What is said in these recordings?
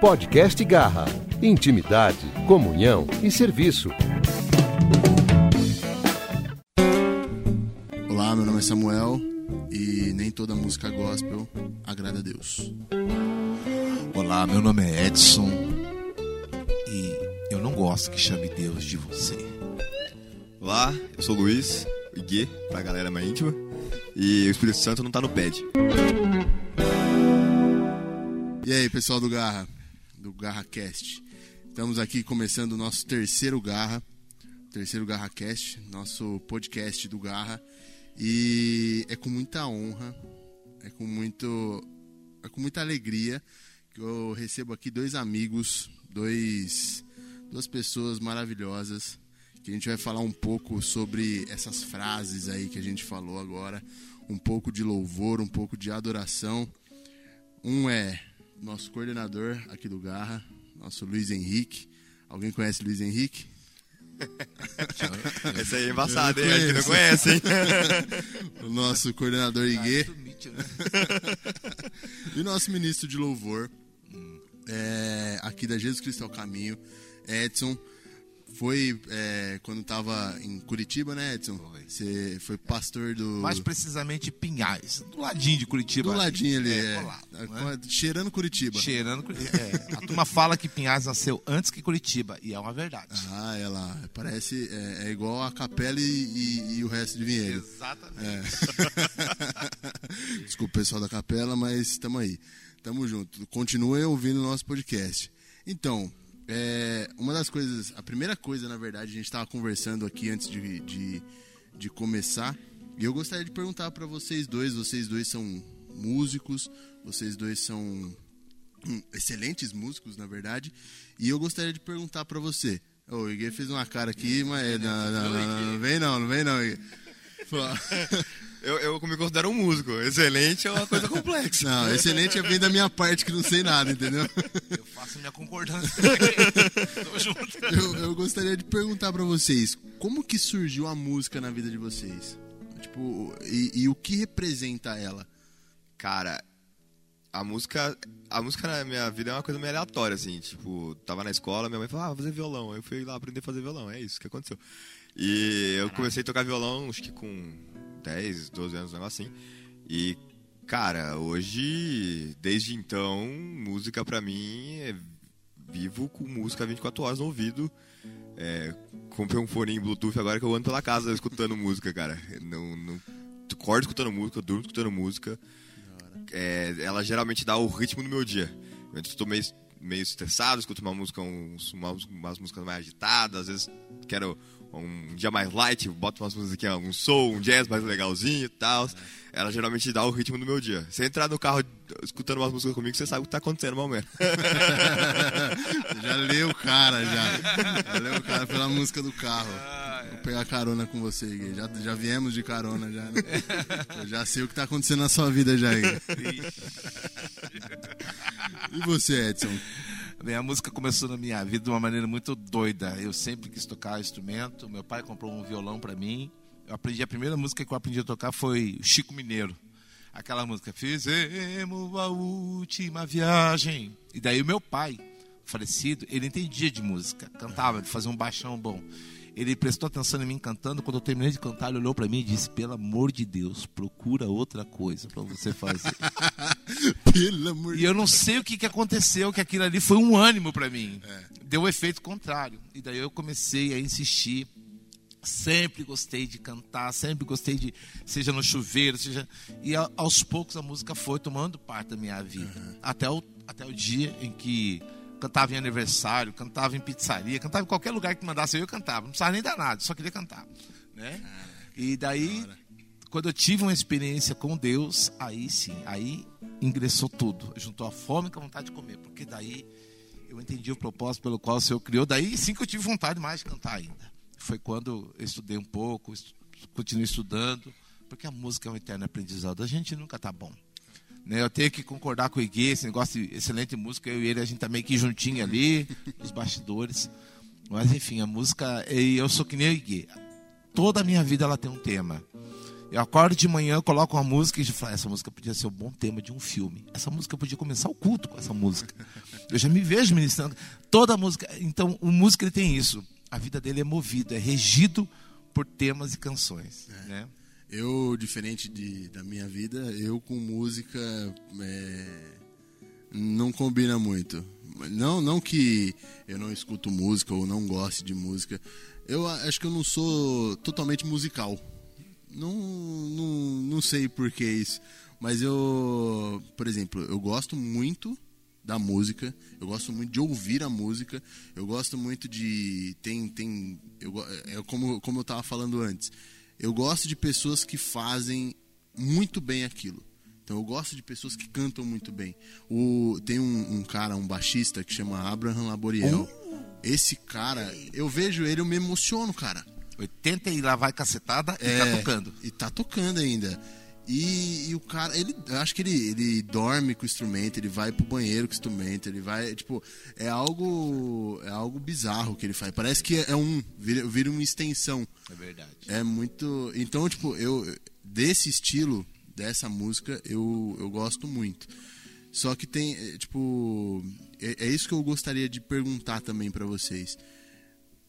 Podcast Garra. Intimidade, comunhão e serviço. Olá, meu nome é Samuel e nem toda música gospel agrada a Deus. Olá, meu nome é Edson e eu não gosto que chame Deus de você. Olá, eu sou o Luiz, o Gui, pra galera mais íntima, e o Espírito Santo não tá no pad. E aí, pessoal do Garra, do Garra Cast. Estamos aqui começando o nosso terceiro Garra, terceiro Garra Cast, nosso podcast do Garra. E é com muita honra, é com muito é com muita alegria que eu recebo aqui dois amigos, dois duas pessoas maravilhosas, que a gente vai falar um pouco sobre essas frases aí que a gente falou agora, um pouco de louvor, um pouco de adoração. Um é nosso coordenador aqui do Garra, nosso Luiz Henrique. Alguém conhece Luiz Henrique? Esse aí é embaçado, hein? Acho que não conhece, hein? o nosso coordenador Iguê. e o nosso ministro de louvor, é, aqui da Jesus Cristo é o Caminho, Edson. Foi é, quando estava em Curitiba, né, Edson? Foi. Você foi pastor do. Mais precisamente Pinhais, do ladinho de Curitiba. do ladinho ali, É, é, colado, é, né? cheirando Curitiba. Cheirando Curitiba. É, a turma fala que Pinhais nasceu antes que Curitiba, e é uma verdade. Ah, é lá. Parece. É, é igual a capela e, e- e o resto de Vinhedo. Exatamente. É. Desculpa o pessoal da capela, mas estamos aí. Tamo junto. Continuem ouvindo o nosso podcast. Então, é, uma das coisas, a primeira coisa, na verdade, a gente estava conversando aqui antes de, de, de começar. E eu gostaria de perguntar para vocês dois: vocês dois são músicos, vocês dois são hum, excelentes músicos, na verdade. E eu gostaria de perguntar para você. Ô, o Iguê fez uma cara aqui, mas. Não, não, não, não, não vem não, não vem não, Iguê. Eu, eu me considero um músico. Excelente é uma coisa complexa. Não, excelente é bem da minha parte que não sei nada, entendeu? Eu faço minha concordância. Tamo junto. Eu, eu gostaria de perguntar pra vocês, como que surgiu a música na vida de vocês? Tipo, e, e o que representa ela? Cara, a música, a música na minha vida é uma coisa meio aleatória, assim. Tipo, tava na escola, minha mãe falou, ah, vou fazer violão. Aí eu fui lá aprender a fazer violão. É isso que aconteceu. E eu comecei a tocar violão, acho que com 10, 12 anos, um negócio assim. E, cara, hoje, desde então, música pra mim é vivo com música 24 horas no ouvido. É, comprei um fone Bluetooth agora que eu ando pela casa escutando música, cara. Não, não, acordo escutando música, durmo escutando música. É, ela geralmente dá o ritmo do meu dia. Eu estou meio, meio estressado, escuto uma música, uns, umas, umas músicas mais agitadas, às vezes quero um dia mais light, boto umas músicas aqui, um soul, um jazz mais legalzinho e tal. Ela geralmente dá o ritmo do meu dia. Se entrar no carro escutando umas músicas comigo, você sabe o que tá acontecendo momento. Você já leu o cara, já. Já leu o cara pela música do carro. Vou pegar carona com você, Gui. Já, já viemos de carona, já. Né? Eu já sei o que tá acontecendo na sua vida, já, Gui. E você, Edson? Bem, a música começou na minha vida de uma maneira muito doida. Eu sempre quis tocar instrumento. Meu pai comprou um violão para mim. Eu aprendi a primeira música que eu aprendi a tocar foi Chico Mineiro. Aquela música Fizemos a última viagem. E daí o meu pai, falecido, ele entendia de música, cantava, ele fazia um baixão bom. Ele prestou atenção em mim cantando. Quando eu terminei de cantar, ele olhou para mim e disse: Pelo amor de Deus, procura outra coisa para você fazer. Pelo amor E eu não sei o que, que aconteceu, que aquilo ali foi um ânimo para mim. Deu o efeito contrário. E daí eu comecei a insistir. Sempre gostei de cantar, sempre gostei de, seja no chuveiro, seja. E a- aos poucos a música foi tomando parte da minha vida. Até, o, até o dia em que cantava em aniversário, cantava em pizzaria, cantava em qualquer lugar que mandasse eu, eu cantava. Não precisava nem dar nada, só queria cantar. Né? E daí, quando eu tive uma experiência com Deus, aí sim, aí ingressou tudo. Juntou a fome com a vontade de comer, porque daí eu entendi o propósito pelo qual o Senhor criou. Daí sim que eu tive vontade mais de cantar ainda. Foi quando eu estudei um pouco, continuei estudando, porque a música é um eterno aprendizado. A gente nunca tá bom. Né, eu tenho que concordar com o Iguê, esse negócio de excelente música, eu e ele, a gente tá que juntinho ali, nos bastidores. Mas enfim, a música, eu sou que nem o Iguê. Toda a minha vida ela tem um tema. Eu acordo de manhã, coloco uma música e falo, essa música podia ser um bom tema de um filme. Essa música podia começar o culto com essa música. Eu já me vejo ministrando toda a música. Então, o músico ele tem isso. A vida dele é movida, é regido por temas e canções. É. Né? Eu, diferente de, da minha vida, eu com música é, não combina muito. Não, não que eu não escuto música ou não goste de música. Eu acho que eu não sou totalmente musical. Não, não, não sei por que isso. Mas eu, por exemplo, eu gosto muito da música, eu gosto muito de ouvir a música, eu gosto muito de. Tem. tem eu, é como, como eu estava falando antes. Eu gosto de pessoas que fazem muito bem aquilo. Então eu gosto de pessoas que cantam muito bem. O, tem um, um cara, um baixista que chama Abraham Laboriel. Uh. Esse cara, eu vejo ele, eu me emociono, cara. 80 e lá vai cacetada e tá é, tocando. E tá tocando ainda. E, e, o cara, ele, eu acho que ele, ele dorme com o instrumento, ele vai pro banheiro com o instrumento, ele vai, tipo, é algo, é algo bizarro que ele faz. Parece que é um, vira, vira uma extensão. É verdade. É muito, então, tipo, eu desse estilo, dessa música, eu, eu gosto muito. Só que tem, é, tipo, é, é isso que eu gostaria de perguntar também para vocês.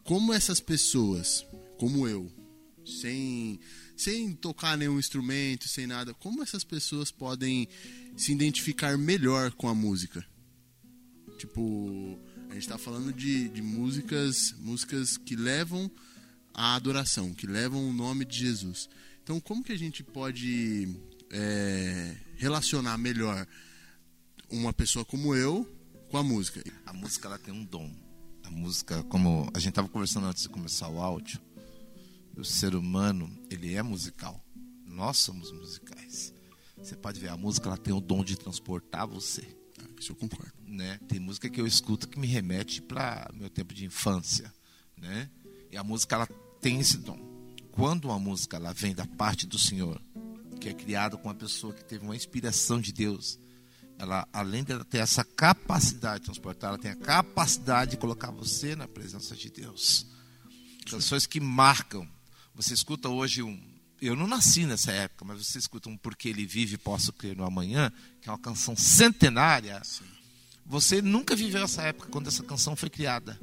Como essas pessoas, como eu, sem sem tocar nenhum instrumento, sem nada, como essas pessoas podem se identificar melhor com a música? Tipo, a gente está falando de, de músicas, músicas que levam a adoração, que levam o nome de Jesus. Então, como que a gente pode é, relacionar melhor uma pessoa como eu com a música? A música ela tem um dom. A música, como a gente estava conversando antes de começar o áudio, o ser humano ele é musical. Nós somos musicais. Você pode ver, a música ela tem o dom de transportar você. Ah, isso eu concordo. Né? Tem música que eu escuto que me remete para meu tempo de infância, né? E a música ela tem esse dom. Quando uma música ela vem da parte do Senhor, que é criada com uma pessoa que teve uma inspiração de Deus, ela além de ter essa capacidade de transportar, ela tem a capacidade de colocar você na presença de Deus. Canções que marcam você escuta hoje um. Eu não nasci nessa época, mas você escuta um Porque Ele Vive, Posso Crer no Amanhã, que é uma canção centenária. Sim. Você nunca viveu essa época quando essa canção foi criada.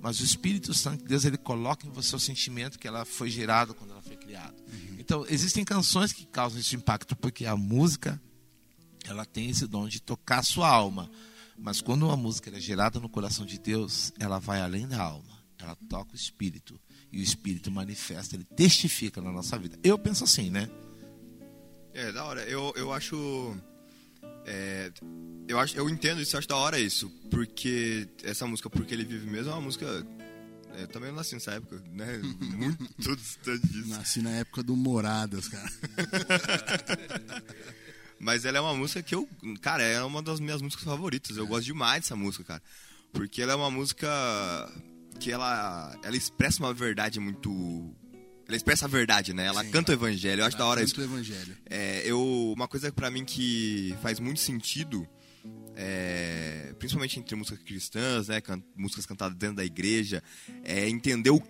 Mas o Espírito Santo de Deus, ele coloca em você o sentimento que ela foi gerada quando ela foi criada. Uhum. Então, existem canções que causam esse impacto, porque a música, ela tem esse dom de tocar a sua alma. Mas quando uma música é gerada no coração de Deus, ela vai além da alma. Ela toca o espírito e o Espírito manifesta, ele testifica na nossa vida. Eu penso assim, né? É, da hora. Eu, eu acho. É, eu, acho, eu entendo isso, eu acho da hora isso. Porque essa música, Porque Ele Vive Mesmo, é uma música. É, eu também nasci nessa época, né? Muito distante disso. Nasci na época do Moradas, cara. Mas ela é uma música que eu. Cara, é uma das minhas músicas favoritas. Eu gosto demais dessa música, cara. Porque ela é uma música que ela, ela expressa uma verdade muito ela expressa a verdade, né? Ela Sim, canta o evangelho. Eu acho da hora isso. O evangelho. É, eu, uma coisa para mim que faz muito sentido, é, principalmente entre músicas cristãs, né? Can, músicas cantadas dentro da igreja, é entender o,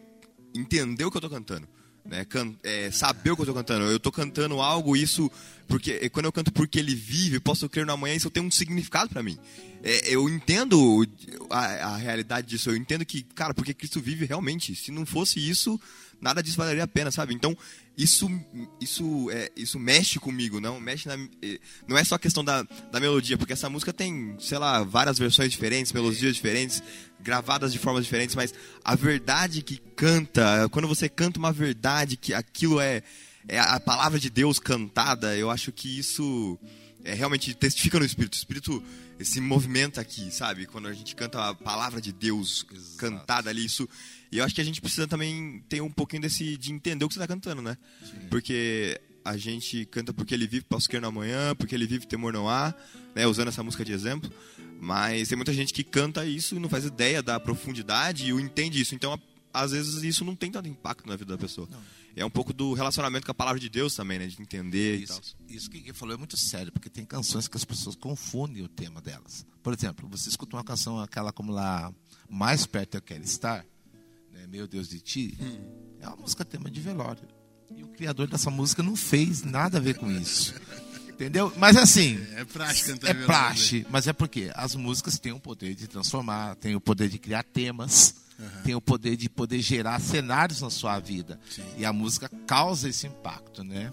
entender o que eu tô cantando. Né, can, é, saber o que eu estou cantando. Eu estou cantando algo, isso porque quando eu canto porque ele vive, posso crer na manhã, isso tem um significado para mim. É, eu entendo a, a, realidade disso. Eu entendo que, cara, porque Cristo vive realmente. Se não fosse isso, nada disso valeria a pena, sabe? Então isso isso é, isso mexe comigo, não mexe na, é, não é só questão da, da melodia, porque essa música tem, sei lá, várias versões diferentes, melodias diferentes, gravadas de formas diferentes, mas a verdade que canta, quando você canta uma verdade que aquilo é, é a palavra de Deus cantada, eu acho que isso é, realmente testifica no Espírito. O Espírito se movimenta aqui, sabe? Quando a gente canta a palavra de Deus Exato. cantada ali, isso. E eu acho que a gente precisa também ter um pouquinho desse de entender o que você está cantando, né? Sim. Porque a gente canta porque ele vive, posso querer na manhã, porque ele vive, temor não há, né? Usando essa música de exemplo. Mas tem muita gente que canta isso e não faz ideia da profundidade e entende isso. Então, às vezes, isso não tem tanto impacto na vida da pessoa. Não. É um pouco do relacionamento com a palavra de Deus também, né? De entender isso, Isso que ele falou é muito sério, porque tem canções que as pessoas confundem o tema delas. Por exemplo, você escuta uma canção, aquela como lá, Mais Perto Eu Quero Estar, né? Meu Deus de Ti, é uma música tema de velório. E o criador dessa música não fez nada a ver com isso. Entendeu? Mas assim. É prática, cantar É praxe, mas é porque as músicas têm o poder de transformar, têm o poder de criar temas, têm o poder de poder gerar cenários na sua vida. E a música causa esse impacto, né?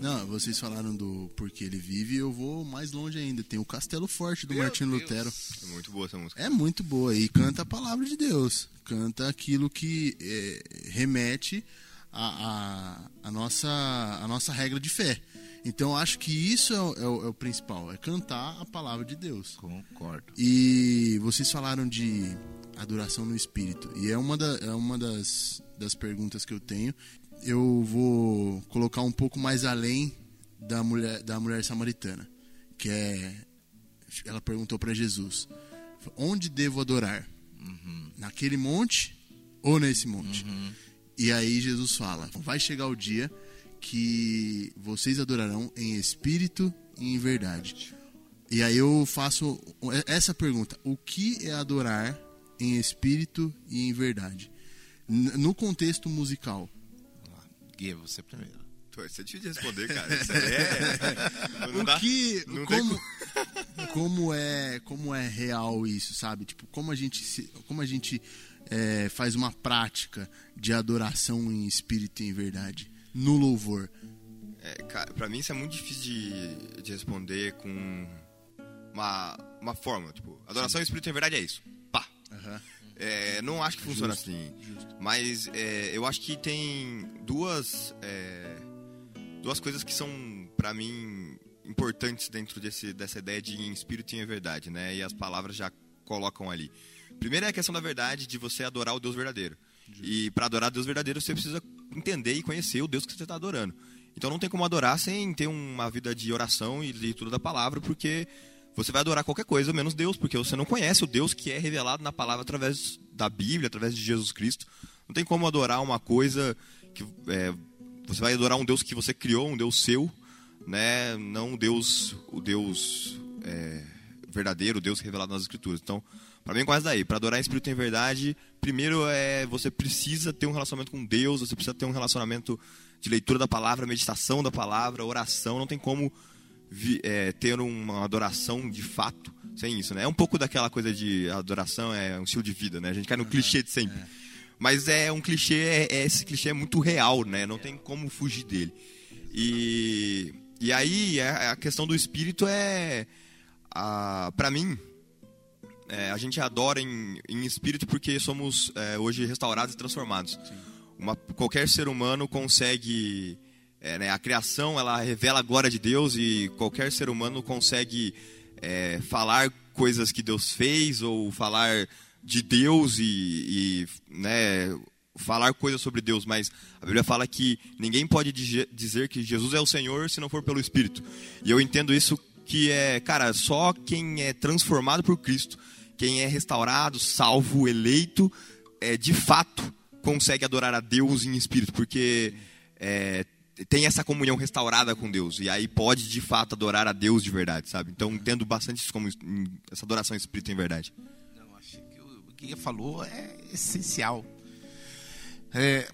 Não, vocês falaram do Porque Ele Vive, eu vou mais longe ainda. Tem o Castelo Forte do Martinho Deus. Lutero. É muito boa essa música. É muito boa e canta a palavra de Deus. Canta aquilo que é, remete à a, a, nossa, a nossa regra de fé. Então eu acho que isso é o, é o- é o principal, é cantar a palavra de Deus. Concordo. E vocês falaram de adoração no espírito. E é uma, da, é uma das, das perguntas que eu tenho. Eu vou colocar um pouco mais além da mulher, da mulher samaritana. Que é. Ela perguntou para Jesus: Onde devo adorar? Naquele monte ou nesse monte? E aí Jesus fala: Vai chegar o dia que vocês adorarão em espírito e em verdade. E aí eu faço essa pergunta: o que é adorar em espírito e em verdade? No contexto musical. Gui, você primeiro. Pô, Isso é difícil de responder, cara. Isso aí é... Não O dá- que não tem como como é como é real isso, sabe? Tipo, como a gente se- como a gente é, faz uma prática de adoração em espírito e em verdade no louvor. É, cara, pra mim isso é muito difícil de, de responder com uma, uma fórmula. Tipo, adoração e espírito em verdade é isso. Pá. Aham. É, não acho que funciona Justo, assim. justo. Mas é, eu acho que tem duas, é, duas coisas que são, pra mim, importantes dentro desse, dessa ideia de em espírito e em verdade, né? E as palavras já colocam ali. Primeiro é a questão da verdade, de você adorar o Deus verdadeiro. E para adorar o Deus verdadeiro, você precisa entender e conhecer o Deus que você está adorando. Então não tem como adorar sem ter uma vida de oração e leitura da palavra, porque você vai adorar qualquer coisa menos Deus, porque você não conhece o Deus que é revelado na palavra através da Bíblia, através de Jesus Cristo. Não tem como adorar uma coisa que é, você vai adorar um Deus que você criou, um Deus seu, né? Não um Deus, o Deus é, verdadeiro, o Deus revelado nas Escrituras. Então, para mim começa daí. Para adorar em espírito em verdade, primeiro é você precisa ter um relacionamento com Deus, você precisa ter um relacionamento de leitura da palavra, meditação da palavra, oração. Não tem como vi- é, ter uma adoração de fato sem isso, né? É um pouco daquela coisa de adoração é um estilo de vida, né? A gente cai no clichê de sempre. Mas é um clichê, é, é- esse clichê é muito real, né? Não tem como fugir dele. E, e aí é- a questão do espírito é, a, para mim, é, a gente adora em, em espírito porque somos é, hoje restaurados e transformados. Uma, qualquer ser humano consegue. É, né, a criação ela revela a glória de Deus e qualquer ser humano consegue é, falar coisas que Deus fez ou falar de Deus e, e, né, falar coisas sobre Deus, mas a Bíblia fala que ninguém pode dizer que Jesus é o Senhor se não for pelo Espírito. E eu entendo isso que é, cara, só quem é transformado por Cristo, quem é restaurado, salvo, eleito, é, de fato consegue adorar a Deus em espírito, porque é, tem essa comunhão restaurada com Deus e aí pode de fato adorar a Deus de verdade, sabe? Então entendo bastante isso como essa adoração em espírito em verdade. Não, acho que o que ele falou é essencial. É,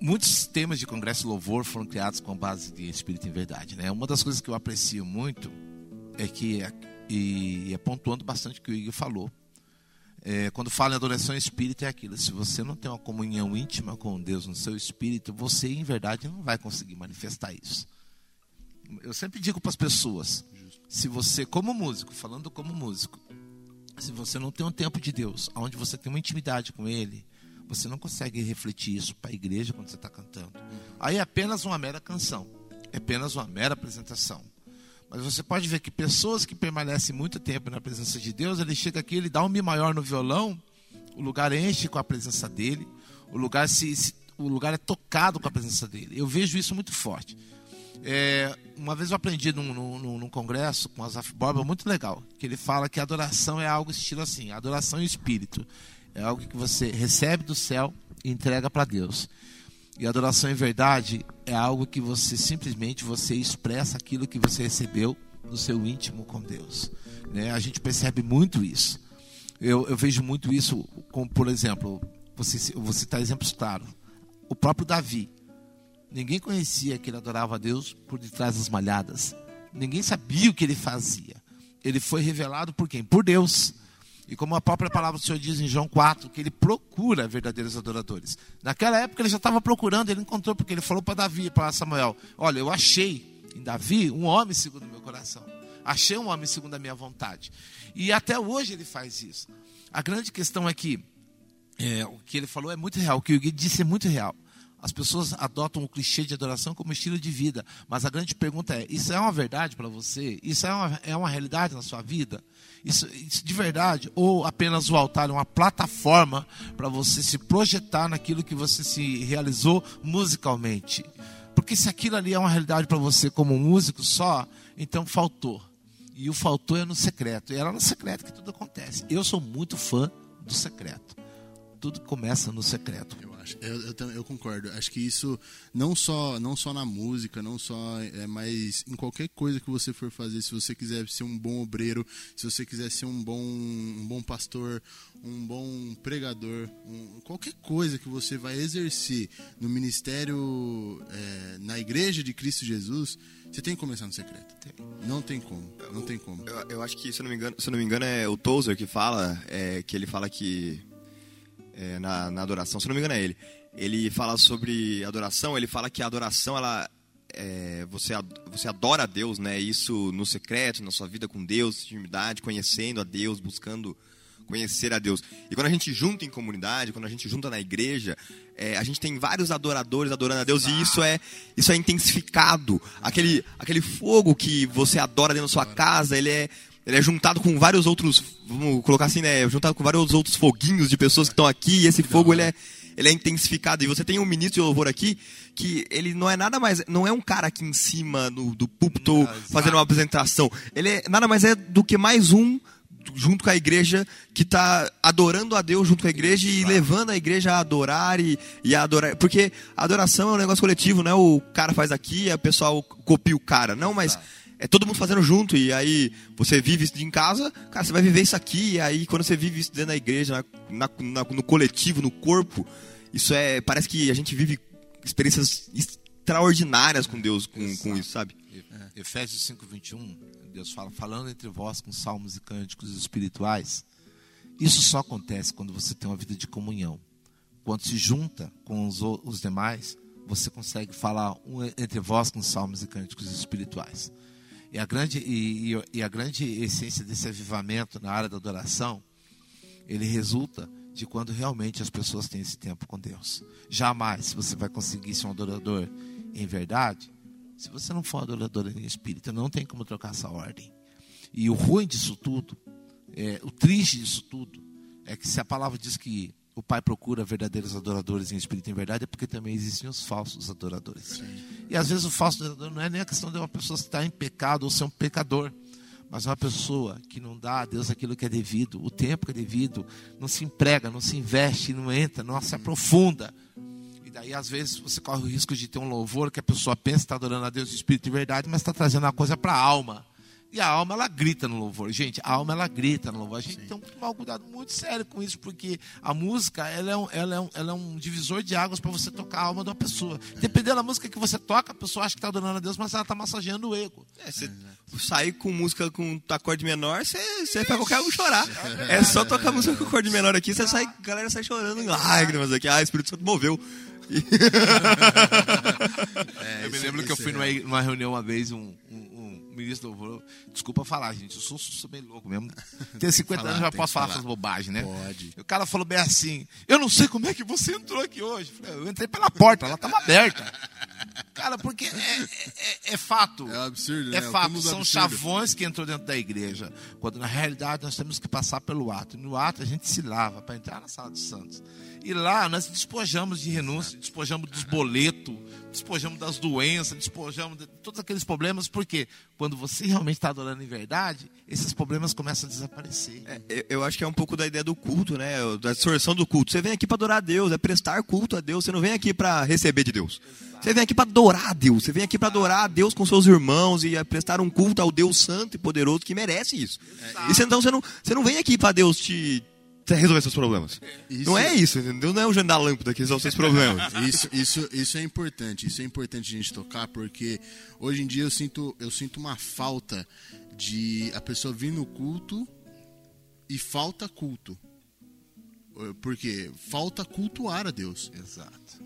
muitos temas de congresso louvor foram criados com base de espírito em verdade. Né? Uma das coisas que eu aprecio muito é que, e é pontuando bastante o que o Igor falou, é, quando fala em adoração em espírito é aquilo, se você não tem uma comunhão íntima com Deus no seu espírito, você em verdade não vai conseguir manifestar isso. Eu sempre digo para as pessoas, se você, como músico, falando como músico, se você não tem um tempo de Deus, onde você tem uma intimidade com Ele, você não consegue refletir isso para a igreja quando você está cantando. Aí é apenas uma mera canção, é apenas uma mera apresentação. Mas você pode ver que pessoas que permanecem muito tempo na presença de Deus, ele chega aqui, ele dá um mi maior no violão, o lugar enche com a presença dele, o lugar se, se- o lugar é tocado com a presença dele. Eu vejo isso muito forte. É, uma vez eu aprendi num, num- num- congresso com Asaf Borba, muito legal, que ele fala que adoração é algo estilo assim, adoração em espírito. É algo que você recebe do céu e entrega para Deus. E adoração em verdade é algo que você simplesmente você expressa aquilo que você recebeu no seu íntimo com Deus. Né? A gente percebe muito isso. Eu, eu vejo muito isso, como por exemplo, você, vou citar exemplos claros. O próprio Davi. Ninguém conhecia que ele adorava a Deus por detrás das malhadas. Ninguém sabia o que ele fazia. Ele foi revelado por quem? Por Deus. E como a própria palavra do Senhor diz em João 4, que ele procura verdadeiros adoradores. Naquela época ele já estava procurando, ele encontrou, porque ele falou para Davi, para Samuel: Olha, eu achei em Davi um homem segundo o meu coração. Achei um homem segundo a minha vontade. E até hoje ele faz isso. A grande questão é que é, o que ele falou é muito real, o que o Gui disse é muito real. As pessoas adotam o clichê de adoração como estilo de vida, mas a grande pergunta é: isso é uma verdade para você? Isso é uma, é uma realidade na sua vida? Isso, isso de verdade? Ou apenas o altar é uma plataforma para você se projetar naquilo que você se realizou musicalmente? Porque se aquilo ali é uma realidade para você como músico só, então faltou. E o faltou é no secreto. E era no secreto que tudo acontece. Eu sou muito fã do secreto. Tudo começa no secreto. Eu acho, eu, eu, eu, concordo. Acho que isso não só não só na música, não só é, mas em qualquer coisa que você for fazer, se você quiser ser um bom obreiro, se você quiser ser um bom um bom pastor, um bom pregador, um, qualquer coisa que você vai exercer no ministério é, na igreja de Cristo Jesus, você tem que começar no secreto. Não tem como. Não tem como. Eu, eu, acho que, se eu não me engano, se não me engano é o Tozer que fala, é, que ele fala que é, na, na adoração, se não me engano é ele. Ele fala sobre adoração, ele fala que a adoração, ela, é, você, você adora a Deus, né? Isso no secreto, na sua vida com Deus, intimidade, conhecendo a Deus, buscando conhecer a Deus. E quando a gente junta em comunidade, quando a gente junta na igreja, é, a gente tem vários adoradores adorando a Deus e isso é isso é intensificado. Aquele, aquele fogo que você adora dentro da sua casa, ele é ele é juntado com vários outros, vamos colocar assim, né, juntado com vários outros foguinhos de pessoas que estão aqui, e esse fogo ele é ele é intensificado. E você tem um ministro de louvor aqui que ele não é nada mais, não é um cara aqui em cima no, do púlpito fazendo uma apresentação. Ele é nada mais é do que mais um junto com a igreja que está adorando a Deus junto com a igreja e levando a igreja a adorar e, e a adorar. Porque adoração é um negócio coletivo, não é o cara faz aqui o pessoal copia o cara. Não, mas é todo mundo fazendo junto. E aí você vive isso em casa, cara, você vai viver isso aqui. E aí quando você vive isso dentro da igreja, na, na, no coletivo, no corpo, isso é. Parece que a gente vive experiências extraordinárias com Deus com, com isso, sabe? Efésios 5, 21, Deus fala, falando entre vós com salmos e cânticos espirituais. Isso só acontece quando você tem uma vida de comunhão. Quando se junta com os, os demais, você consegue falar um, entre vós com salmos e cânticos espirituais. E a, grande, e, e, e a grande essência desse avivamento na área da adoração, ele resulta de quando realmente as pessoas têm esse tempo com Deus. Jamais você vai conseguir ser um adorador em verdade se você não for adorador em espírito, não tem como trocar essa ordem. E o ruim disso tudo, é, o triste disso tudo, é que se a palavra diz que o Pai procura verdadeiros adoradores em espírito e em verdade, é porque também existem os falsos adoradores. E às vezes o falso adorador não é nem a questão de uma pessoa estar em pecado ou ser um pecador, mas uma pessoa que não dá a Deus aquilo que é devido, o tempo que é devido, não se emprega, não se investe, não entra, não se aprofunda Daí, às vezes, você corre o risco de ter um louvor que a pessoa pensa que está adorando a Deus de espírito e verdade, mas está trazendo uma coisa para a alma. E a alma, ela grita no louvor. Gente, a alma, ela grita no louvor. A gente Sim. tem que tomar um cuidado muito sério com isso, porque a música, ela é um, ela é um, ela é um divisor de águas para você tocar a alma de uma pessoa. Dependendo da música que você toca, a pessoa acha que está adorando a Deus, mas ela está massageando o ego. É, você sair com música com acorde menor, você, você faz qualquer um chorar. É só tocar música com acorde menor aqui, você sai, a galera sai chorando em lágrimas aqui. Ah, o Espírito Santo moveu. é, eu me lembro que eu fui é... numa reunião uma vez, um, um ministro do Desculpa falar, gente, eu sou, sou bem louco mesmo. Tenho 50 falar, anos, já posso falar, falar essas bobagens, né? Pode. o cara falou bem assim: Eu não sei como é que você entrou aqui hoje. Eu entrei pela porta, ela estava aberta. Cara, porque é, é, é, fato. É absurdo, É né? fato. São absurdo. chavões que entrou dentro da igreja. Quando na realidade nós temos que passar pelo ato. E no ato a gente se lava para entrar na sala dos santos. E lá nós despojamos de renúncia, despojamos dos boletos, despojamos das doenças, despojamos de todos aqueles problemas, porque quando você realmente está adorando em verdade, esses problemas começam a desaparecer. É, eu acho que é um pouco da ideia do culto, né? Da distorção do culto. Você vem aqui para adorar a Deus, é prestar culto a Deus. Você não vem aqui para receber de Deus. Exato. Você vem aqui para adorar a Deus. Você vem aqui para adorar a Deus com seus irmãos e prestar um culto ao Deus santo e poderoso que merece isso. Exato. E então você não, você não vem aqui para Deus te resolver seus problemas. Isso- Não é isso, entendeu? Não é o Jean da lâmpada que resolve seus problemas. Isso, isso, isso é importante. Isso é importante a gente tocar porque hoje em dia eu sinto, eu sinto uma falta de a pessoa vir no culto e falta culto. Por quê? Falta cultuar a Deus. Exato.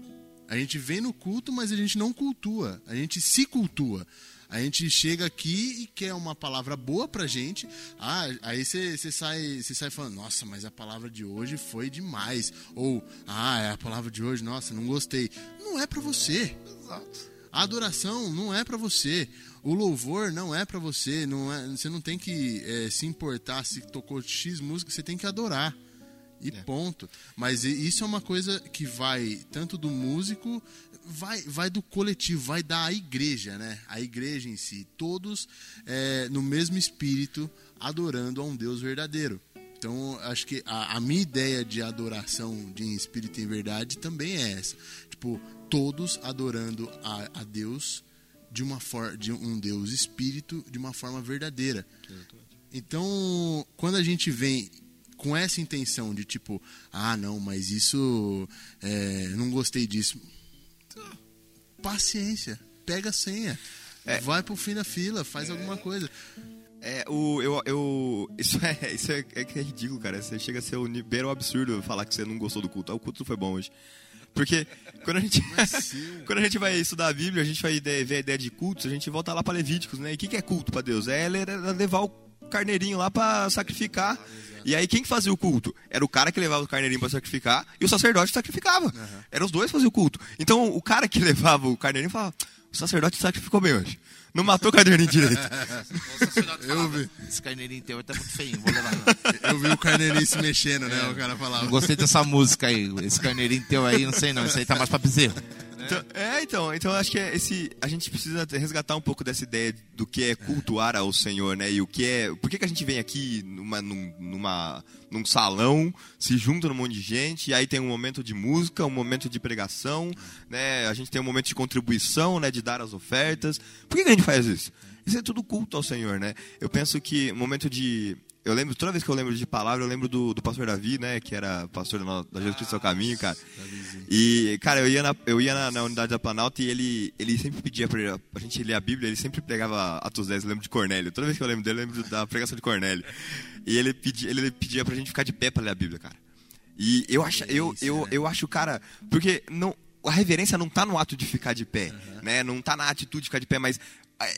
A gente vem no culto, mas a gente não cultua. A gente se cultua. A gente chega aqui e quer uma palavra boa pra gente. Ah, aí você sai, sai falando, nossa, mas a palavra de hoje foi demais. Ou, ah, é a palavra de hoje, nossa, não gostei. Não é pra você. Exato. A adoração não é pra você. O louvor não é pra você. Não é, você não tem que eh, se importar se tocou X música, você tem que adorar. E ponto. Mas isso é uma coisa que vai tanto do músico, vai, vai do coletivo, vai da igreja, né? A igreja em si. Todos eh, no mesmo espírito, adorando a um Deus verdadeiro. Então, acho que a, a minha ideia de adoração de em espírito e em verdade também é essa. Tipo, todos adorando a, a Deus de uma forma de um Deus espírito de uma forma verdadeira. Então, quando a gente vem com essa intenção de tipo, ah, não, mas isso, é, não gostei disso. Paciência, pega a senha, vai pro fim da fila, faz alguma coisa. É, o, eu, eu, isso é, isso é, é é ridículo, cara. Você chega a ser o ni- beira o absurdo falar que você não gostou do culto. Ah, o culto não foi bom hoje. Porque quando a gente, quando a gente vai estudar a Bíblia, a gente vai ver a ideia de cultos, a gente volta lá para Levíticos, né? E o que, que é culto para Deus? É era levar o carneirinho lá para sacrificar. E aí quem que fazia o culto? Era o cara que levava o carneirinho para sacrificar e o sacerdote sacrificava. Eram os dois que faziam o culto. Então o cara que levava o carneirinho falava: o sacerdote sacrificou bem hoje. Não matou o carneirinho direito. Eu vi. Esse carneirinho teu tá muito feio, vou levar. Eu vi o carneirinho se mexendo, né? O cara falava. Não gostei dessa música aí. Esse carneirinho teu aí, não sei não. Isso aí tá mais pra bezerro. Então, é, então, então eu acho que é esse, a gente precisa resgatar um pouco dessa ideia do que é cultuar ao Senhor, né? E o que é. Por que, que a gente vem aqui numa, num, numa, num salão, se junta num monte de gente, e aí tem um momento de música, um momento de pregação, né? A gente tem um momento de contribuição, né? De dar as ofertas. Por que, que a gente faz isso? Isso é tudo culto ao Senhor, né? Eu penso que um momento de. Eu lembro, toda vez que eu lembro de palavra, eu lembro do, do pastor Davi, né? Que era pastor da, da Jesus Cristo o Caminho, cara. E, cara, eu ia na, eu ia na, na unidade da Planalto e ele, ele sempre pedia pra a gente ler a Bíblia, ele sempre pregava Atos 10, eu lembro de Cornélio. Toda vez que eu lembro dele, eu lembro da pregação de Cornélio. E ele pedia, ele pedia pra gente ficar de pé pra ler a Bíblia, cara. E eu acho, eu, eu, eu acho, cara, porque não, a reverência não tá no ato de ficar de pé, né? Não tá na atitude de ficar de pé, mas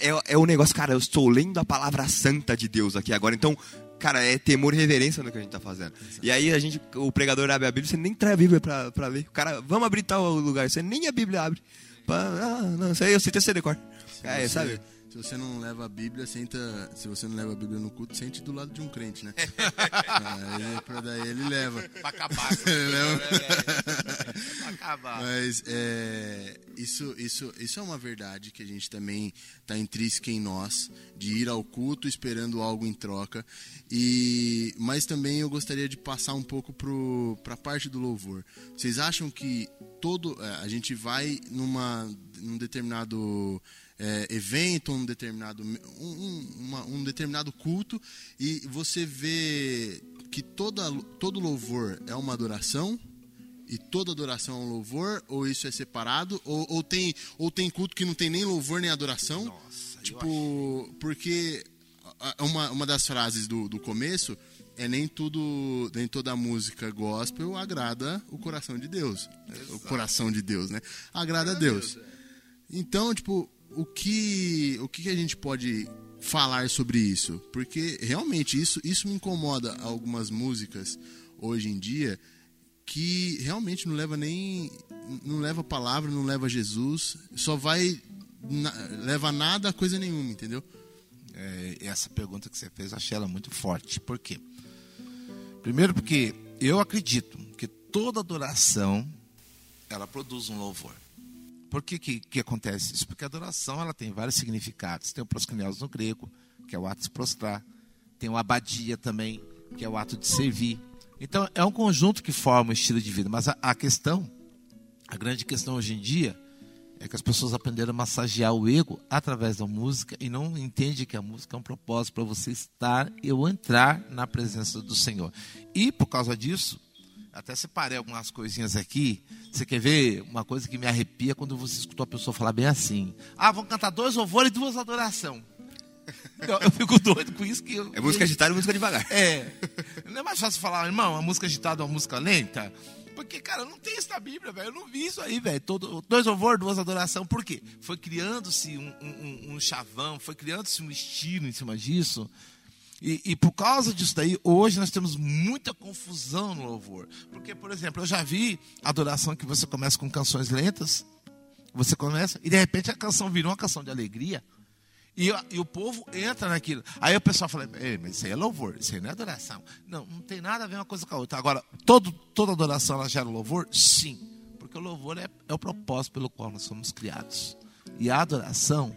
é, é o negócio, cara, eu estou lendo a palavra santa de Deus aqui agora, então, cara, é temor e reverência no que a gente tá fazendo. E aí a gente, o pregador abre a Bíblia, você nem traz a Bíblia pra, pra ler. O cara, vamos abrir tal lugar, você nem a Bíblia abre. Pra- ah, não, isso aí eu sei ter CD cor. É, sabe? Se você não leva a Bíblia, senta. Se você não leva a Bíblia no culto, sente do lado de um crente, né? Aí, pra daí ele leva. Pra acabar. Ele leva. pra acabar. Mas é, isso, isso, isso é uma verdade que a gente também está intrínseca em nós, de ir ao culto esperando algo em troca. E, mas também eu gostaria de passar um pouco para a parte do louvor. Vocês acham que todo é, a gente vai numa, num determinado é, evento, um determinado, um, um- uma- um determinado culto e você vê que toda, todo louvor é uma adoração? E toda adoração é um louvor? Ou isso é separado? Ou, ou tem, ou tem culto que não tem nem louvor nem adoração? Nossa, tipo, porque uma, uma das frases do, do começo é nem tudo, nem toda música gospel agrada o coração de Deus. O coração de Deus, né? Agrada a Deus. Então, tipo, o que, o que a gente pode falar sobre isso? Porque realmente isso, isso me incomoda algumas músicas hoje em dia que realmente não leva nem não leva a palavra, não leva Jesus, só vai na- leva nada a coisa nenhuma, entendeu? É, essa pergunta que você fez, eu achei ela muito forte. Por quê? Primeiro porque eu acredito que toda adoração, ela produz um louvor. Por que, que, que acontece isso? Porque a adoração ela tem vários significados. Tem o proscunios no grego, que é o ato de se prostrar. Tem o abadia também, que é o ato de servir. Então, é um conjunto que forma o estilo de vida. Mas a, a questão, a grande questão hoje em dia, é que as pessoas aprenderam a massagear o ego através da música e não entendem que a música é um propósito para você estar ou entrar na presença do Senhor. E por causa disso, até separei algumas coisinhas aqui. Você quer ver uma coisa que me arrepia quando você escutou a pessoa falar bem assim: Ah, vamos cantar dois louvores e duas adoração. Eu, eu, fico doido com isso que eu, É música agitada e música devagar. É. Não é mais fácil falar, irmão, a música agitada é uma música lenta? Porque, cara, não tem isso na Bíblia, velho. Eu não vi isso aí, velho. Dois louvor, duas adoração. Por quê? Foi criando-se um, um, um, chavão, foi criando-se um estilo em cima disso. E, e, por causa disso daí, hoje nós temos muita confusão no louvor. Porque, por exemplo, eu já vi adoração que você começa com canções lentas, você começa, e de repente a canção virou uma canção de alegria. E, e, o povo entra naquilo. Aí o pessoal fala, mas isso aí é louvor, isso aí não é adoração. Não, não tem nada a ver uma coisa com a outra. Agora, todo, toda adoração ela gera louvor? Sim. Porque o louvor é, é o propósito pelo qual nós somos criados. E a adoração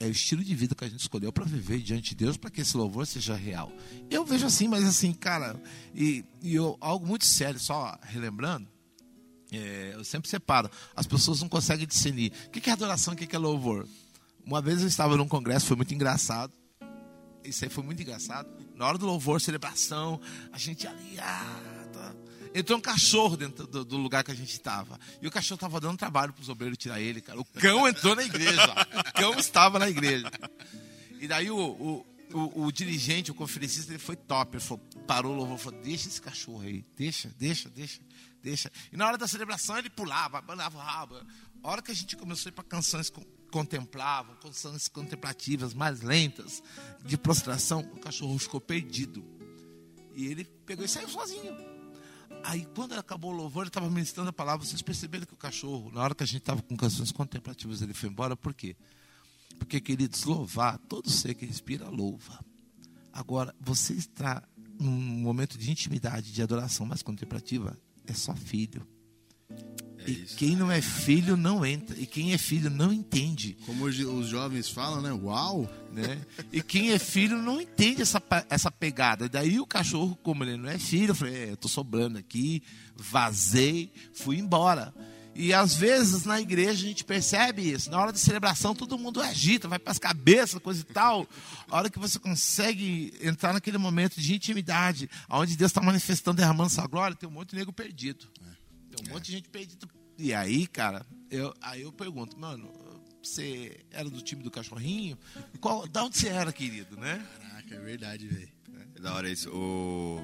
é o estilo de vida que a gente escolheu para viver diante de Deus, para que esse louvor seja real. Eu vejo assim, mas assim, cara, e, e eu, algo muito sério, só relembrando, é, eu sempre separo. As pessoas não conseguem discernir o que é adoração o que é louvor. Uma vez eu estava num congresso, foi muito engraçado. Isso aí foi muito engraçado. Na hora do louvor, celebração, a gente ali. Ah. Entrou um cachorro dentro do, do, lugar que a gente estava. E o cachorro estava dando trabalho para os obreiros tirar ele, cara. O cão entrou na igreja. o cão estava na igreja. E daí o, o, o, o dirigente, o conferencista, ele foi top. Ele falou, parou o louvor falou: Deixa esse cachorro aí. Deixa, deixa, deixa, deixa. E na hora da celebração ele pulava, abanava o rabo. A hora que a gente começou a ir para canções contemplavam, canções contemplativas mais lentas, de prostração, o cachorro ficou perdido. E ele pegou e saiu sozinho. Aí, quando acabou o louvor, ele estava ministrando a palavra. Vocês perceberam que o cachorro, na hora que a gente estava com canções contemplativas, ele foi embora. Por quê? Porque, queridos, louvar, todo ser que respira, louva. Agora, você está num momento de intimidade, de adoração mais contemplativa, é só filho. É e quem não é filho não entra. E quem é filho não entende. Como os jovens falam, né? Uau! Né? E quem é filho não entende essa, essa pegada. Daí o cachorro, como ele não é filho, eu falei, é, eu tô sobrando aqui, vazei, fui embora. E às vezes na igreja a gente percebe isso. Na hora da celebração todo mundo agita, vai para as cabeças, coisa e tal. A hora que você consegue entrar naquele momento de intimidade, onde Deus está manifestando, derramando sua glória, tem um monte de nego perdido. Tem um monte de gente perdida e aí, cara, eu, aí eu pergunto, mano, você era do time do cachorrinho? Qual, da onde você era, querido, né? Caraca, é verdade, velho. É da hora isso. O,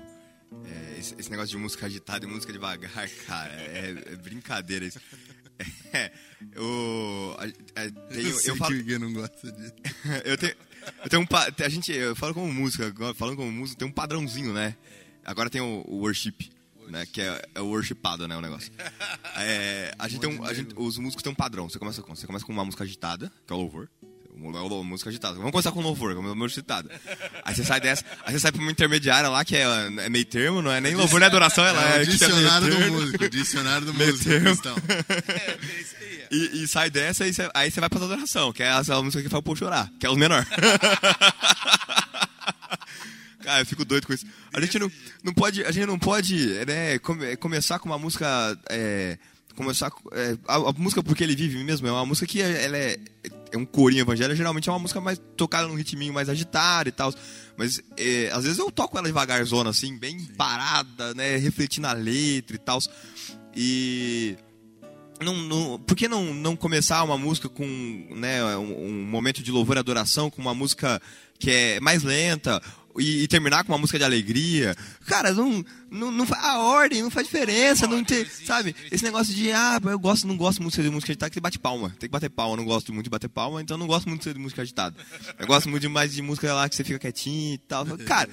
é, esse, esse, negócio de música agitada e música devagar, cara, é, é brincadeira isso. É, o, é, tem, eu, eu falo, que o não gosta disso. eu tenho, eu tenho um, a gente, eu falo como música, falando como música, tem um padrãozinho, né? Agora tem o, o worship né? Que é, é o worshipado, né? O negócio. É, a gente tem um, a gente, os músicos têm um padrão. Você começa com, você começa com uma música agitada, que é o louvor. Uma música agitada. Vamos começar com louvor, uma música agitada. Aí você sai dessa, aí você sai pra uma intermediária lá, que é, é meio termo, não é nem louvor nem adoração, ela é. é, é dicionário do músico, dicionário do músico cristão. É, e, e, sai dessa, e aí você vai pra adoração, que é a música que faz o povo chorar, que é o menor. Eu fico doido com isso. A gente não, não pode, a gente não pode né, come, começar com uma música. É, começar é, a, a, música porque ele vive mesmo é uma música que ela é, é um corinho evangélico geralmente é uma música mais tocada num ritminho mais agitado e tal mas é, às vezes eu toco ela devagarzona assim bem parada né refletindo a letra e tal e não, não, por que não, não começar uma música com né, um, um momento de louvor e adoração com uma música que é mais lenta e, e, terminar com uma música de alegria. Cara, não, não, não a ordem, não faz diferença, não tem, sabe? Esse negócio de ah, eu gosto, não gosto muito de música agitada, que bate palma. Tem que bater palma, eu não gosto muito de bater palma, então não gosto muito de música agitada. Eu gosto muito mais de música lá que você fica quietinho e tal. Cara,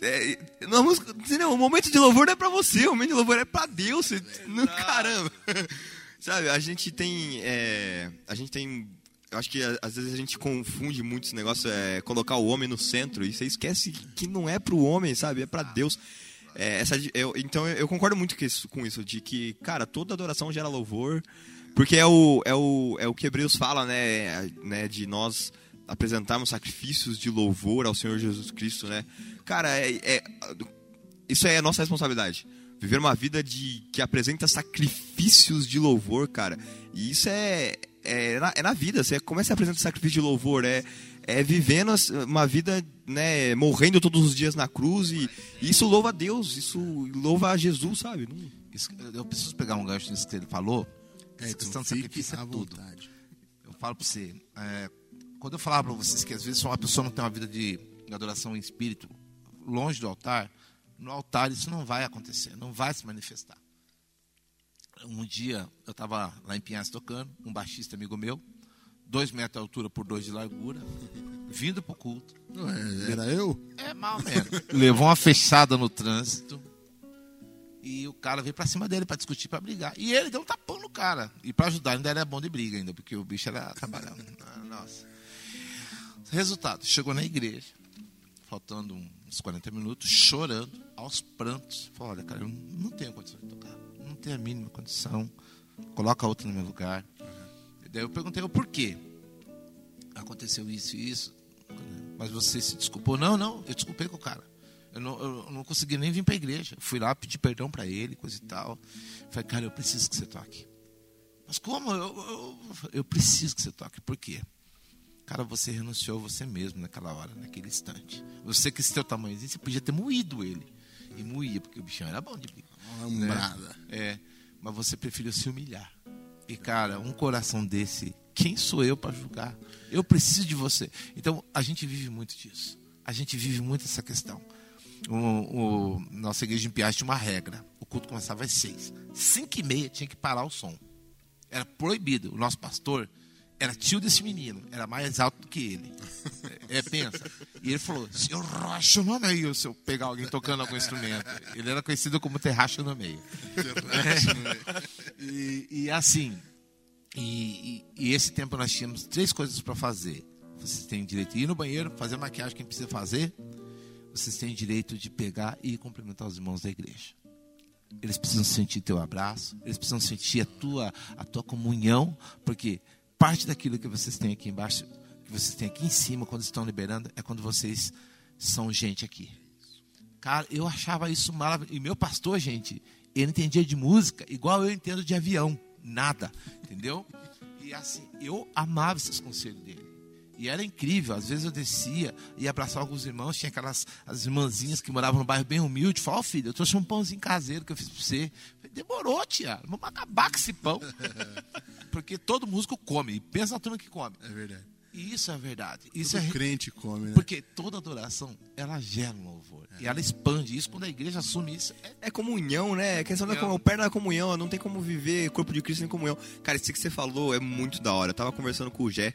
é, na música, entendeu? O momento de louvor não é pra você, o momento de louvor é pra Deus. Você, não, caramba. Sabe, a gente tem é, a gente tem eu acho que às vezes a gente confunde muito esse negócio, é colocar o homem no centro, e você esquece que não é pro homem, sabe? É para Deus. É, essa, eu, então eu concordo muito com isso, com isso, de que, cara, toda adoração gera louvor, porque é o, é o, é o que Hebreus fala, né, né de nós apresentarmos sacrifícios de louvor ao Senhor Jesus Cristo, né? Cara, é, é isso é a nossa responsabilidade. Viver uma vida de que apresenta sacrifícios de louvor, cara. E isso é, é, na, é na vida. Você começa a apresentar sacrifício de louvor. É, é vivendo uma vida, né, morrendo todos os dias na cruz. E, e isso louva a Deus. Isso louva a Jesus, sabe? Não... Isso, eu preciso pegar um gancho nisso que ele falou. É, Essa então questão de fique sacrifício é tudo. vontade. Eu falo pra você. é, quando eu falava pra vocês que às vezes uma pessoa não tem uma vida de adoração em espírito, longe do altar, no altar isso não vai acontecer, não vai se manifestar. Um dia eu estava lá em Pinhais tocando, um baixista amigo meu, dois metros de altura por dois de largura, vindo pro culto. Não, é- Era eu? É mal mesmo. Levou uma fechada no trânsito. E o cara veio pra cima dele pra discutir, pra brigar. E ele deu um tapão no cara. E pra ajudar, ainda era bom de briga ainda, porque o bicho era trabalhando. Ah, Nossa. Resultado, chegou na igreja, faltando uns 40 minutos, chorando, aos prantos. Falou, olha, cara, eu não tenho condição de tocar. Não tenho a mínima condição. Coloca outro no meu lugar. E daí eu perguntei o porquê. Aconteceu isso e isso. Mas você se desculpou? Não, não, eu desculpei com o cara. Eu não, eu não consegui nem vir para a igreja. Fui lá pedir perdão para ele, coisa e tal. Falei, cara, eu preciso que você toque. Mas como? Eu, eu, eu preciso que você toque. Por quê? Cara, você renunciou a você mesmo naquela hora, naquele instante. Você que esse teu tamanhozinho, você podia ter moído ele. E moía, porque o bichão era bom de. Uma lambrada. É, mas você preferiu se humilhar. E, cara, um coração desse, quem sou eu para julgar? Eu preciso de você. Então, a gente vive muito disso. A gente vive muito essa questão. O, o- nossa igreja em Piás tinha uma regra. O culto começava às seis. Cinco e meia tinha que parar o som. Era proibido. O nosso pastor era tio desse menino. Era mais alto do que ele. É, pensa. E ele falou, senhor racha no meio, se eu pegar alguém tocando algum instrumento. Ele era conhecido como terracho no meio. E, e assim, e, e- esse tempo nós tínhamos três coisas para fazer. Vocês têm direito de ir no banheiro, fazer maquiagem quem precisa fazer. Vocês têm direito de pegar e cumprimentar os irmãos da igreja. Eles precisam sentir teu abraço, eles precisam sentir a tua, a tua comunhão, porque parte daquilo que vocês têm aqui embaixo, que vocês têm aqui em cima, quando estão liberando, é quando vocês são gente aqui. Cara, eu achava isso maravilhoso. E meu pastor, gente, ele entendia de música igual eu entendo de avião. Nada. Entendeu? E assim, eu amava esses conselhos dele. E era incrível. Às vezes eu descia e abraçava alguns irmãos. Tinha aquelas as irmãzinhas que moravam num bairro bem humilde. Falava, ó filho, eu trouxe um pãozinho caseiro que eu fiz pra você. Falei, Demorou, tia. Vamos acabar com esse pão. Porque todo músico come. E pensa na turma que come. É verdade. E isso é verdade. Isso Todo é crente come, né? porque toda adoração, ela gera um louvor. E ela expande isso. Quando a igreja assume isso, é É comunhão, né? A questão da Comunhão. comunhão, perto da comunhão, não tem como viver corpo de Cristo sem comunhão. Cara, isso que você falou é muito da hora. Eu tava conversando com o Gé,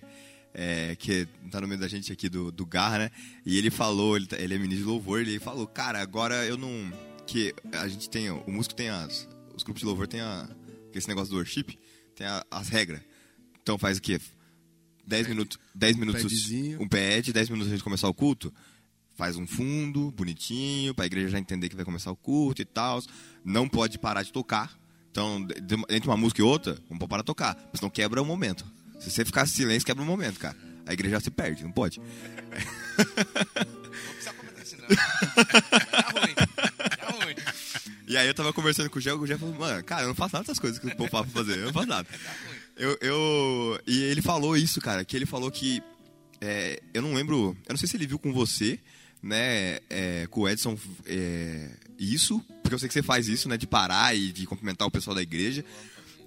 é, que tá no meio da gente aqui do, do Garra, né? E ele falou, ele, tá- ele é ministro de louvor, ele falou, cara, agora eu não. Que a gente tem, o músico tem as. Os grupos de louvor tem a. que Esse negócio do worship, tem a- as regras. Então faz o quê? 10 minutos, 10 minutos, um pad, 10 minutos antes de começar o culto, faz um fundo bonitinho, pra igreja já entender que vai começar o culto e tal. Não pode parar de tocar. Então, entre uma música e outra, não pode parar de tocar, senão quebra o momento. Se você ficar em silêncio, quebra o momento, cara. A igreja se perde, não pode. Não precisa comentar isso, não. Tá ruim. Tá ruim. E aí eu tava conversando com o Gé, o Gé falou, mano, cara, eu não faço nada dessas coisas que o povo fala pra fazer, eu não faço nada. Eu, eu, e ele falou isso, cara, que ele falou que, é, eu não lembro, eu não sei se ele viu com você, né, é, com o Edson, é, isso, porque eu sei que você faz isso, né, de parar e de cumprimentar o pessoal da igreja,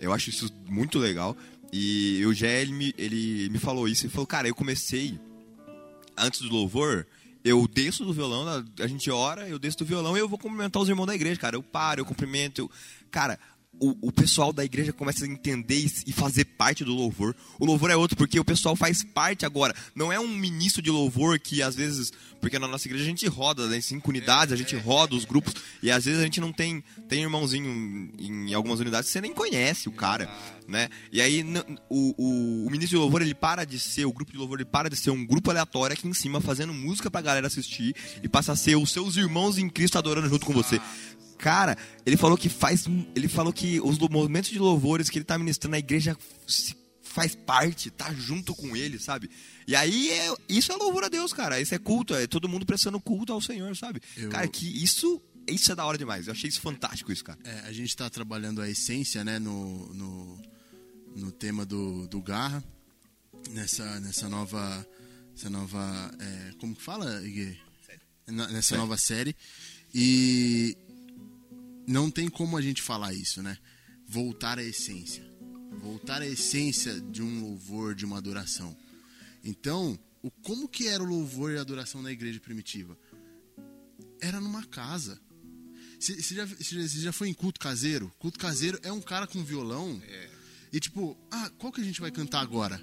eu acho isso muito legal, e o Gé, ele me, ele me falou isso, ele falou, cara, eu comecei antes do louvor, eu desço do violão, a- gente ora, eu desço do violão e eu vou cumprimentar os irmãos da igreja, cara. Eu paro, eu cumprimento. Eu... Cara, o, o pessoal da igreja começa a entender e, fazer parte do louvor. O louvor é outro, porque o pessoal faz parte agora. Não é um ministro de louvor que às vezes. Porque na nossa igreja a gente roda, né, em cinco unidades, a gente roda os grupos. E às vezes a gente não tem. Tem irmãozinho em, em algumas unidades que você nem conhece o cara. Né? E aí o, o, o ministro de louvor ele para de ser, o grupo de louvor ele para de ser um grupo aleatório aqui em cima fazendo música pra galera assistir e passa a ser os seus irmãos em Cristo adorando junto com você. Cara, ele falou que faz. Ele falou que os momentos de louvores que ele tá ministrando, a igreja faz parte, tá junto com ele, sabe? E aí é, isso é louvor a Deus, cara. Isso é culto, é todo mundo prestando culto ao Senhor, sabe? Eu- Cara, que isso isso é da hora demais. Eu achei isso fantástico, isso, cara. É, a gente está trabalhando a essência, né, no, no, no tema do, do Garra, nessa, nessa nova, essa nova, é, como que fala, Igor? Nessa nova série. E não tem como a gente falar isso, né? Voltar à essência. Voltar à essência de um louvor, de uma adoração. Então, o, como que era o louvor e a adoração na igreja primitiva? Era numa casa. Você já, cê já foi em culto caseiro? Culto caseiro é um cara com violão. É. E tipo, ah, qual que a gente vai cantar agora?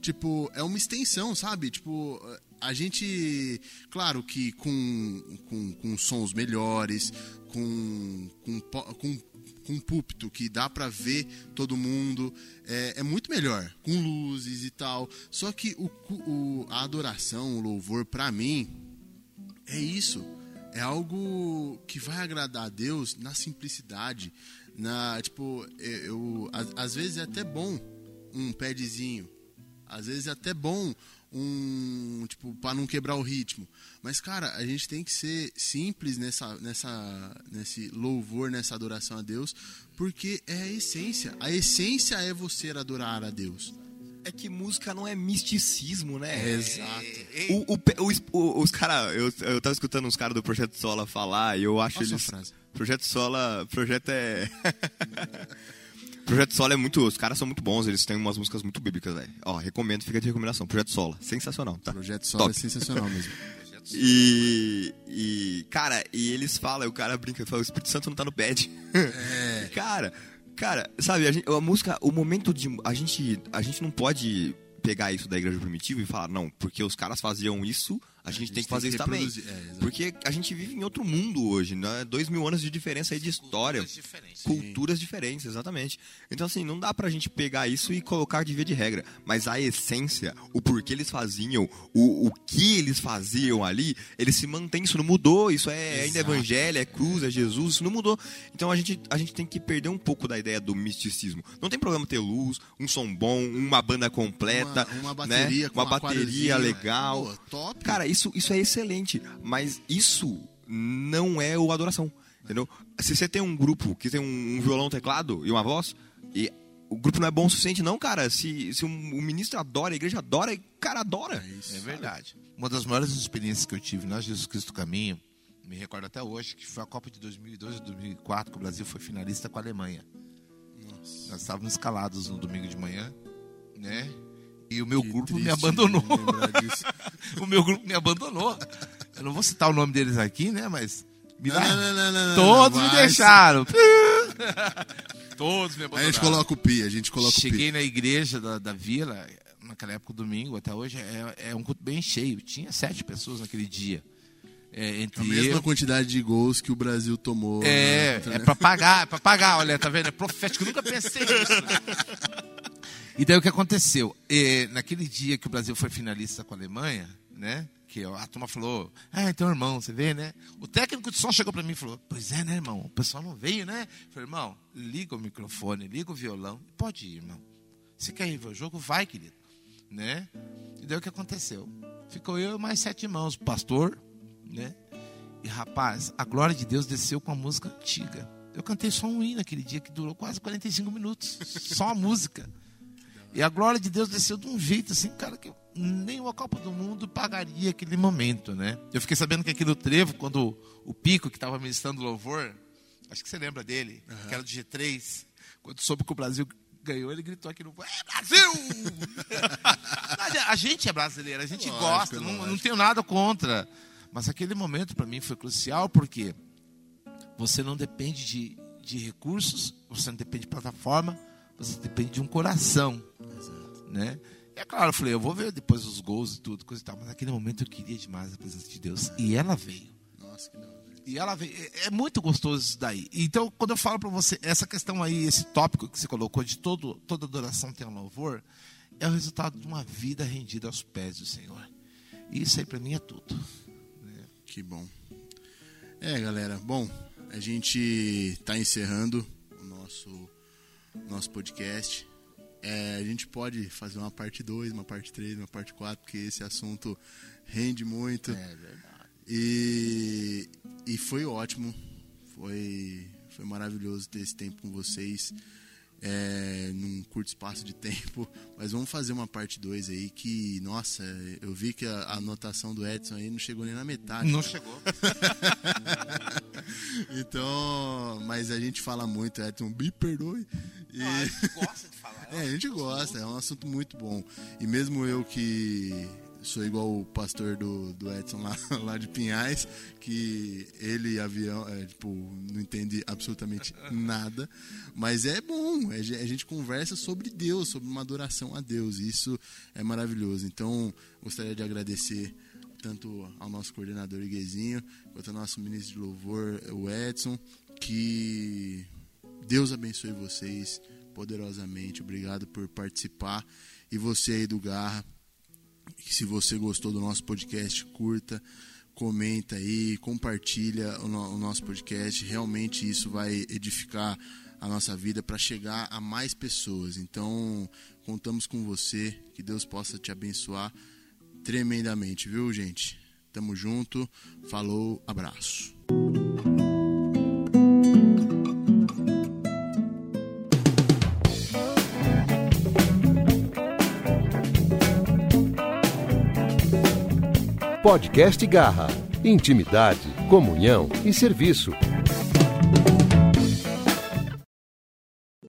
Tipo, é uma extensão, sabe? Tipo, a gente. Claro que com, com, com sons melhores, com, com, com, com púlpito que dá pra ver todo mundo, é, é muito melhor. Com luzes e tal. Só que o, o, a adoração, o louvor, pra mim, é isso. É algo que vai agradar a Deus na simplicidade. Na, tipo, eu, às vezes é até bom um padzinho. Às vezes é até bom um, tipo, para não quebrar o ritmo. Mas cara, a gente tem que ser simples nessa nessa nesse louvor, nessa adoração a Deus, porque é a essência. A essência é você adorar a Deus. É que música não é misticismo, né? Exato. O, o pe- o es- o- os caras, eu, eu tava escutando uns caras do Projeto Sola falar e eu acho eles. frase? Projeto Sola. Projeto é. Projeto Sola é muito. Os caras são muito bons, eles têm umas músicas muito bíblicas, velho. Ó, recomendo, fica de recomendação. Projeto Sola. Sensacional, tá? Projeto Sol é Top. sensacional mesmo. E, e, cara, e eles falam, o cara brinca e fala, o Espírito Santo não tá no pad. É. cara, cara, sabe, a, gente- a música, o momento de. A gente, a gente não pode pegar isso da igreja primitiva e falar, não, porque os caras faziam isso, a gente, tem que fazer isso também. é. Porque a gente vive em outro mundo hoje, né? Dois mil anos de diferença aí de história. Culturas diferentes. Culturas diferentes, exatamente. Então, assim, não dá pra gente pegar isso e colocar de via de regra. Mas a essência, o porquê eles faziam, o, o que eles faziam ali, eles se mantêm, isso não mudou. Isso é ainda evangelho, é cruz, é Jesus, isso não mudou. Então a gente, a gente tem que perder um pouco da ideia do misticismo. Não tem problema ter luz, um som bom, uma banda completa, Uma, uma né? bateria com uma um bateria legal. Pô, top. Cara, isso, isso é excelente, mas isso não é o adoração, entendeu? Se você tem um grupo que tem um, um violão, um teclado e uma voz, e o grupo não é bom o suficiente, não, cara. Se, se o ministro adora, a igreja adora, e o cara adora. É isso. É verdade. Uma das maiores experiências que eu tive na Jesus Cristo Caminho, me recordo até hoje, que foi a Copa de 2002 e 2004, que o Brasil foi finalista com a Alemanha. Nossa. Nós estávamos escalados no domingo de manhã, né? E o meu Que grupo me abandonou. o meu grupo me abandonou. Eu não vou citar o nome deles aqui, né? Mas. Me Não, não, não, não, Todos me deixaram. Todos me Aí abandonaram. a gente coloca o pi, a gente coloca o Cheguei na igreja da, da vila, naquela época, domingo, até hoje, é, é um culto bem cheio. Tinha sete pessoas naquele dia. É, A entre mesma eu. quantidade de gols que o Brasil tomou. É, né? é pra pagar, é pra pagar, olha, tá vendo? É profético, eu nunca pensei nisso. E daí o que aconteceu? É, naquele dia que o Brasil foi finalista com a Alemanha, né? Que a turma falou, ah, então, irmão, você vê, né? O técnico de som chegou pra mim e falou, pois é, né, irmão? O pessoal não veio, né? Eu falei, irmão, liga o microfone, liga o violão, pode ir, irmão. Você quer ir ver o jogo? Vai, querido. Né? E daí o que aconteceu? Ficou eu e mais sete irmãos, o pastor, né? E rapaz, a glória de Deus desceu com a música antiga. Eu cantei só um hino naquele dia que durou quase 45 minutos. Só a música. E a glória de Deus desceu de um jeito assim, cara, que nem uma Copa do Mundo pagaria aquele momento, né? Eu fiquei sabendo que aqui no Trevo, quando o Pico, que estava ministrando louvor, acho que você lembra dele, que era do G3, quando soube que o Brasil ganhou, ele gritou aqui no É Brasil! A gente é brasileiro, a gente Lógico, gosta, não, lógico. não tenho nada contra. Mas aquele momento para mim foi crucial porque você não depende de, de recursos, você não depende de plataforma, você depende de um coração. Né? E é claro, eu falei, eu vou ver depois os gols e tudo, coisa e tal, mas naquele momento eu queria demais a presença de Deus. E ela veio. Nossa, que da hora. E ela veio. É- É muito gostoso isso daí. Então, quando eu falo para você, essa questão aí, esse tópico que você colocou de todo, toda adoração tem um louvor, é o resultado de uma vida rendida aos pés do Senhor. E isso aí para mim é tudo. Que bom. É, galera. Bom, a gente tá encerrando o nosso, nosso podcast. É, a gente pode fazer uma parte 2, uma parte 3, uma parte 4, porque esse assunto rende muito. É verdade. E, e foi ótimo, foi, foi maravilhoso ter esse tempo com vocês é, num curto espaço de tempo. Mas vamos fazer uma parte 2 aí que, nossa, eu vi que a, a anotação do Edson aí não chegou nem na metade. Não cara. chegou. então, mas a gente fala muito, Edson, me perdoe. E... A gente gosta de falar. É, a gente gosta, é um assunto muito bom. E mesmo eu que sou igual o pastor do, do Edson lá, lá de Pinhais, que ele avião, é, tipo, não entende absolutamente nada, mas é bom, é, a gente conversa sobre Deus, sobre uma adoração a Deus, e isso é maravilhoso. Então, gostaria de agradecer tanto ao nosso coordenador Iguezinho, quanto ao nosso ministro de louvor, o Edson, que Deus abençoe vocês poderosamente. Obrigado por participar. E você aí do Garra, se você gostou do nosso podcast, curta, comenta aí, compartilha o, no, o nosso podcast. Realmente isso vai edificar a nossa vida para chegar a mais pessoas. Então, contamos com você, que Deus possa te abençoar tremendamente, viu, gente? Tamo junto. Falou, abraço. Podcast Garra. Intimidade, comunhão e serviço.